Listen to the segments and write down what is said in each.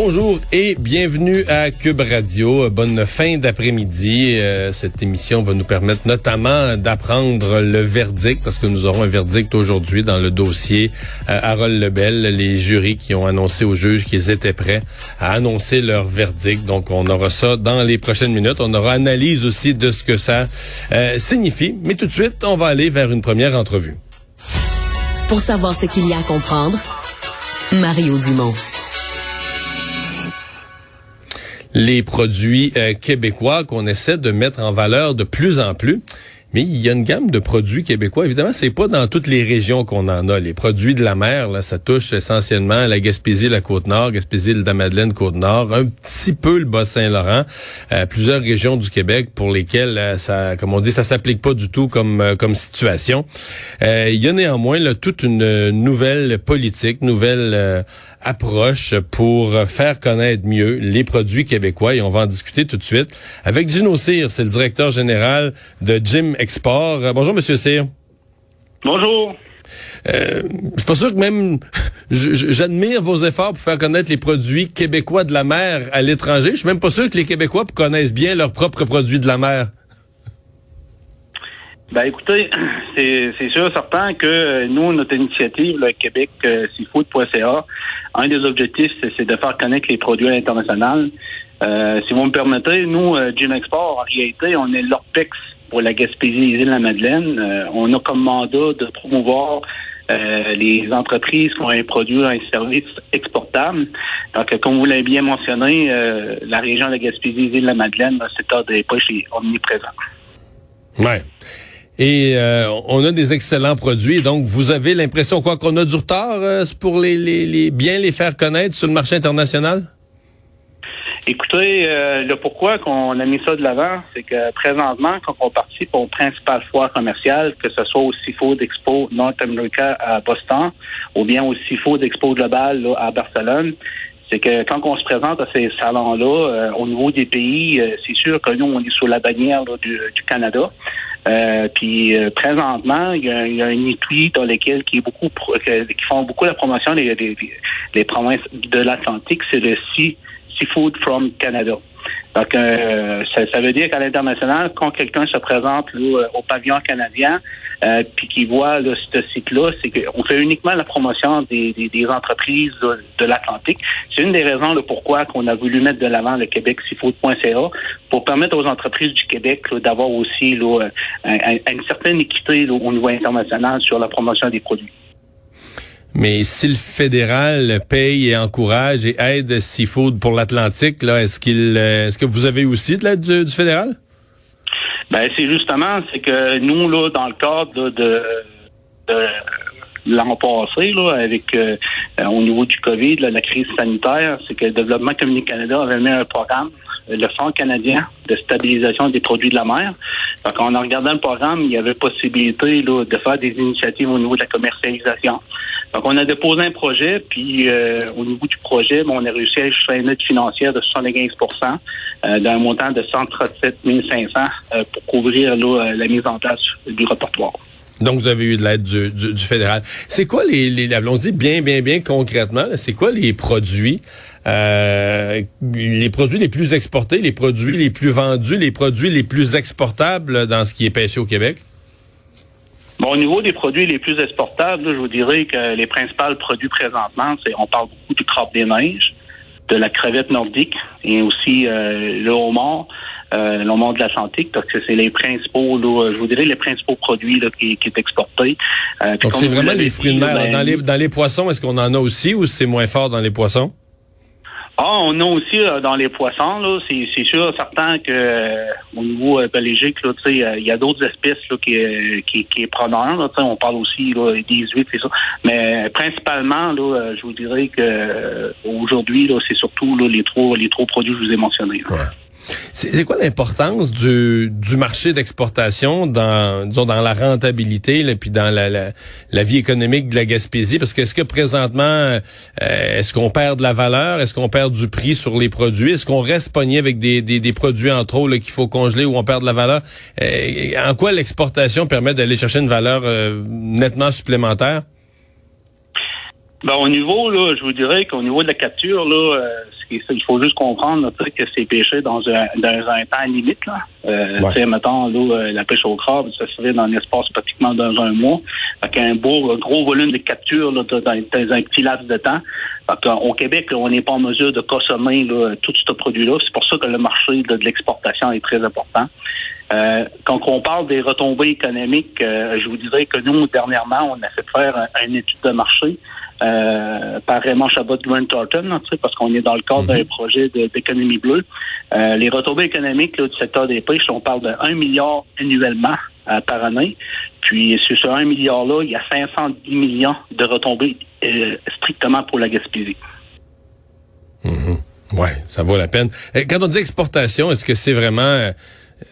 Bonjour et bienvenue à Cube Radio. Bonne fin d'après-midi. Euh, cette émission va nous permettre notamment d'apprendre le verdict, parce que nous aurons un verdict aujourd'hui dans le dossier euh, Harold Lebel, les jurys qui ont annoncé aux juges qu'ils étaient prêts à annoncer leur verdict. Donc on aura ça dans les prochaines minutes. On aura analyse aussi de ce que ça euh, signifie. Mais tout de suite, on va aller vers une première entrevue. Pour savoir ce qu'il y a à comprendre, Mario Dumont les produits euh, québécois qu'on essaie de mettre en valeur de plus en plus. Mais il y a une gamme de produits québécois. Évidemment, c'est pas dans toutes les régions qu'on en a. Les produits de la mer, là, ça touche essentiellement la Gaspésie, la Côte-Nord, Gaspésie, le Madeleine, Côte-Nord, un petit peu le Bas-Saint-Laurent, euh, plusieurs régions du Québec pour lesquelles euh, ça, comme on dit, ça s'applique pas du tout comme comme situation. il y a néanmoins là, toute une nouvelle politique, nouvelle approche pour faire connaître mieux les produits québécois et on va en discuter tout de suite avec Gino Cyr, c'est le directeur général de Jim Export. Euh, bonjour Monsieur Cyr. Bonjour. Euh, je suis pas sûr que même j'admire vos efforts pour faire connaître les produits québécois de la mer à l'étranger. Je suis même pas sûr que les Québécois connaissent bien leurs propres produits de la mer. Ben écoutez, c'est sûr certain que euh, nous, notre initiative, le Québec euh, Seafood.ca, un des objectifs, c'est de faire connaître les produits internationaux. Euh, si vous me permettez, nous, Gym Export, en réalité, on est l'OPEX pour la Gaspésie et la Madeleine. Euh, on a comme mandat de promouvoir les entreprises qui ont un produit, un service exportable. Donc, comme vous l'avez bien mentionné, la région de la Gaspésie et de la Madeleine, c'est un des poches omniprésent. Ouais. Et on a des excellents produits. Donc, vous avez l'impression quoi qu'on a du retard pour les, bien les faire connaître sur le marché international? Écoutez, euh, le pourquoi qu'on a mis ça de l'avant, c'est que présentement, quand on participe aux principales foires commerciales, que ce soit au Seafood Expo North America à Boston ou bien au Seafood Expo Global à Barcelone, c'est que quand on se présente à ces salons-là, euh, au niveau des pays, euh, c'est sûr que nous, on est sous la bannière du, Canada. puis présentement, il y, a, il y, a, une étui dans lesquelles qui est beaucoup qui font beaucoup la promotion des, des, provinces de l'Atlantique, c'est le C Seafood from Canada. Donc, euh, ça, veut dire qu'à l'international, quand quelqu'un se présente au pavillon canadien, euh, puis qu'il voit ce site-là, c'est qu'on fait uniquement la promotion des, entreprises de, l'Atlantique. C'est une des raisons là, pourquoi qu'on a voulu mettre de l'avant le Québec Seafood.ca pour permettre aux entreprises du Québec d'avoir aussi là, une certaine équité au niveau international sur la promotion des produits. Mais si le fédéral paye et encourage et aide Seafood pour l'Atlantique, là, est-ce qu'il, euh, est-ce que vous avez aussi de l'aide du, fédéral? Ben, c'est justement, c'est que nous, là, dans le cadre de, l'an passé, là, avec euh, au niveau du COVID, la crise sanitaire, c'est que le Développement Communique Canada avait mis un programme, le Fonds canadien de stabilisation des produits de la mer. Donc, en regardant le programme, il y avait possibilité là, de faire des initiatives au niveau de la commercialisation. Donc, on a déposé un projet, puis euh, au niveau du projet, on a réussi à acheter une aide financière de 75% euh, d'un montant de 137 500 euh, pour couvrir la mise en place du répertoire. Donc, vous avez eu de l'aide du, fédéral. C'est quoi les, les allons-y bien, bien, bien concrètement, c'est quoi les produits, les produits les plus exportés, les produits les plus vendus, les produits les plus exportables dans ce qui est pêché au Québec? Bon, au niveau des produits les plus exportables, je vous dirais que les principaux produits présentement, c'est on parle beaucoup du crabe des neiges, de la crevette nordique et aussi euh, le homard, euh, le homard de l'Atlantique. Donc, c'est les principaux, je vous dirais, les principaux produits là, qui, qui est exporté. Euh, donc, c'est vraiment les fruits de mer. Ben, dans, les, dans les poissons, est-ce qu'on en a aussi ou c'est moins fort dans les poissons? Ah, on a aussi euh, dans les poissons, là, c'est, sûr, certain que euh, au niveau euh, biologique, là, il y a d'autres espèces là, qui, qui, qui est preneur. Là, on parle aussi là, des huîtres et ça. Mais principalement, là, je vous dirais que aujourd'hui, là, c'est surtout là, les trois les trois produits que je vous ai mentionnés. C'est quoi l'importance du, du marché d'exportation dans, disons, dans la rentabilité et puis dans la, la, la, vie économique de la Gaspésie? Parce que est-ce que présentement, euh, est-ce qu'on perd de la valeur? Est-ce qu'on perd du prix sur les produits? Est-ce qu'on reste pogné avec des, des, des produits en trop qu'il faut congeler ou on perd de la valeur? Euh, en quoi l'exportation permet d'aller chercher une valeur euh, nettement supplémentaire? Ben, au niveau, là, je vous dirais qu'au niveau de la capture, là, euh, il faut juste comprendre que c'est pêché dans un, dans un temps limite. Là. Euh, ouais. Mettons, là, euh, la pêche au crabe, ça se fait dans l'espace pratiquement dans un mois. Fait un beau, gros volume de capture là, dans, dans, un petit laps de temps. Fait au Québec, on n'est pas en mesure de consommer là, tout ce produit-là. C'est pour ça que le marché de, l'exportation est très important. Euh, quand on parle des retombées économiques, euh, je vous dirais que nous, dernièrement, on a fait faire une étude de marché euh, par Raymond Chabot Grant Thornton, parce qu'on est dans le cadre d'un mhm. projet d'économie bleue. Euh, les retombées économiques du secteur des pêches, on parle de 1 milliard annuellement euh, par année. Puis sur ce 1 milliard-là, il y a 510 millions de retombées strictement pour la Gaspésie. Mhm. Ouais, ça vaut la peine. Quand on dit exportation, est-ce que c'est vraiment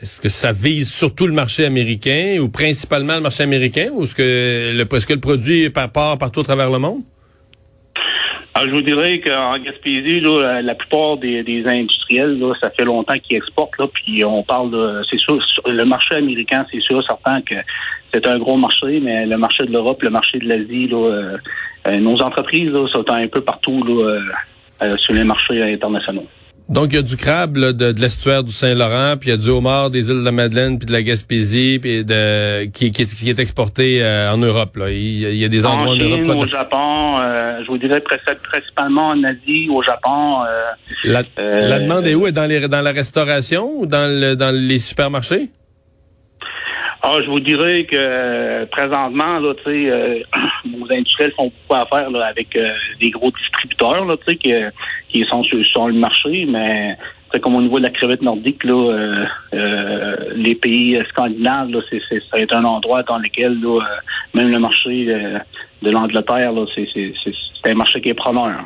est-ce que ça vise surtout le marché américain ou principalement le marché américain ou est-ce que le, est-ce que le produit part partout à travers le monde? Alors, je vous dirais qu'en Gaspésie, là, la plupart des, industriels, là, ça fait longtemps qu'ils exportent, là, puis on parle c'est sûr, le marché américain, c'est sûr, certain que c'est un gros marché, mais le marché de l'Europe, le marché de l'Asie, euh, euh, nos entreprises là, sont un peu partout là, euh, sur les marchés internationaux. Donc, il y a du crabe de, l'estuaire du Saint-Laurent, puis il y a du homard des îles de la Madeleine, puis de la Gaspésie, puis de, qui, qui, est, exporté euh, en Europe. Là. Il, y a des endroits en, Chine, Europe. au Japon, euh, je vous dirais principalement en Asie, au Japon. Euh, la, la, demande est où? Est dans, les, dans la restauration ou dans, le, dans les supermarchés? Ah, je vous dirais que présentement, là, tu sais, euh, nos industriels font beaucoup affaire là, avec euh, des gros distributeurs, là, tu sais, qui, qui sont sur, le marché, mais comme au niveau de la crevette nordique, là, euh, les pays scandinaves, là, c'est, c'est, ça un endroit dans lequel là, même le marché de l'Angleterre, là, c'est, c'est, c'est un marché qui est preneur.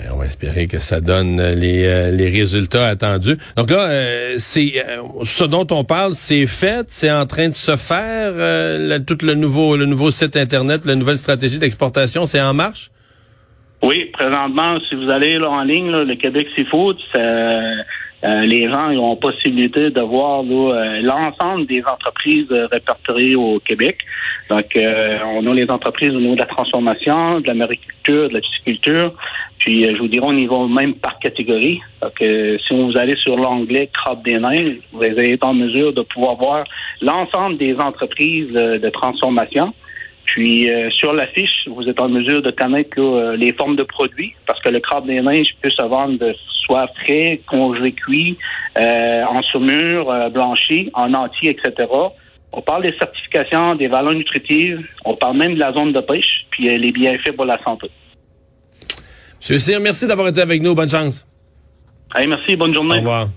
Ben, on va espérer que ça donne euh, les, euh, les résultats attendus. Donc là, euh, c'est ce dont on parle, c'est fait, c'est en train de se faire. tout le nouveau le nouveau site internet, la nouvelle stratégie d'exportation, c'est en marche? Oui, présentement, si vous allez là, en ligne, le Québec Seafood, les gens ont possibilité de voir l'ensemble des entreprises répertoriées au Québec. Donc, on a les entreprises au niveau de la transformation, de la mariculture, de la pisciculture, puis, euh, je vous dirais, au niveau même par catégorie. Donc, si vous allez sur l'onglet Crabe des nains, vous allez être en mesure de pouvoir voir l'ensemble des entreprises euh, de transformation. Puis, euh, sur la fiche, vous êtes en mesure de connaître les formes de produits, parce que le crabe des neiges peut se vendre de soit frais, congelé cuit, en saumure, blanchi, en entier, etc. On parle des certifications, des valeurs nutritives, on parle même de la zone de pêche, puis les bienfaits pour la santé. Monsieur Cyr, merci d'avoir été avec nous. Bonne chance. Allez, merci. Bonne journée. Au revoir.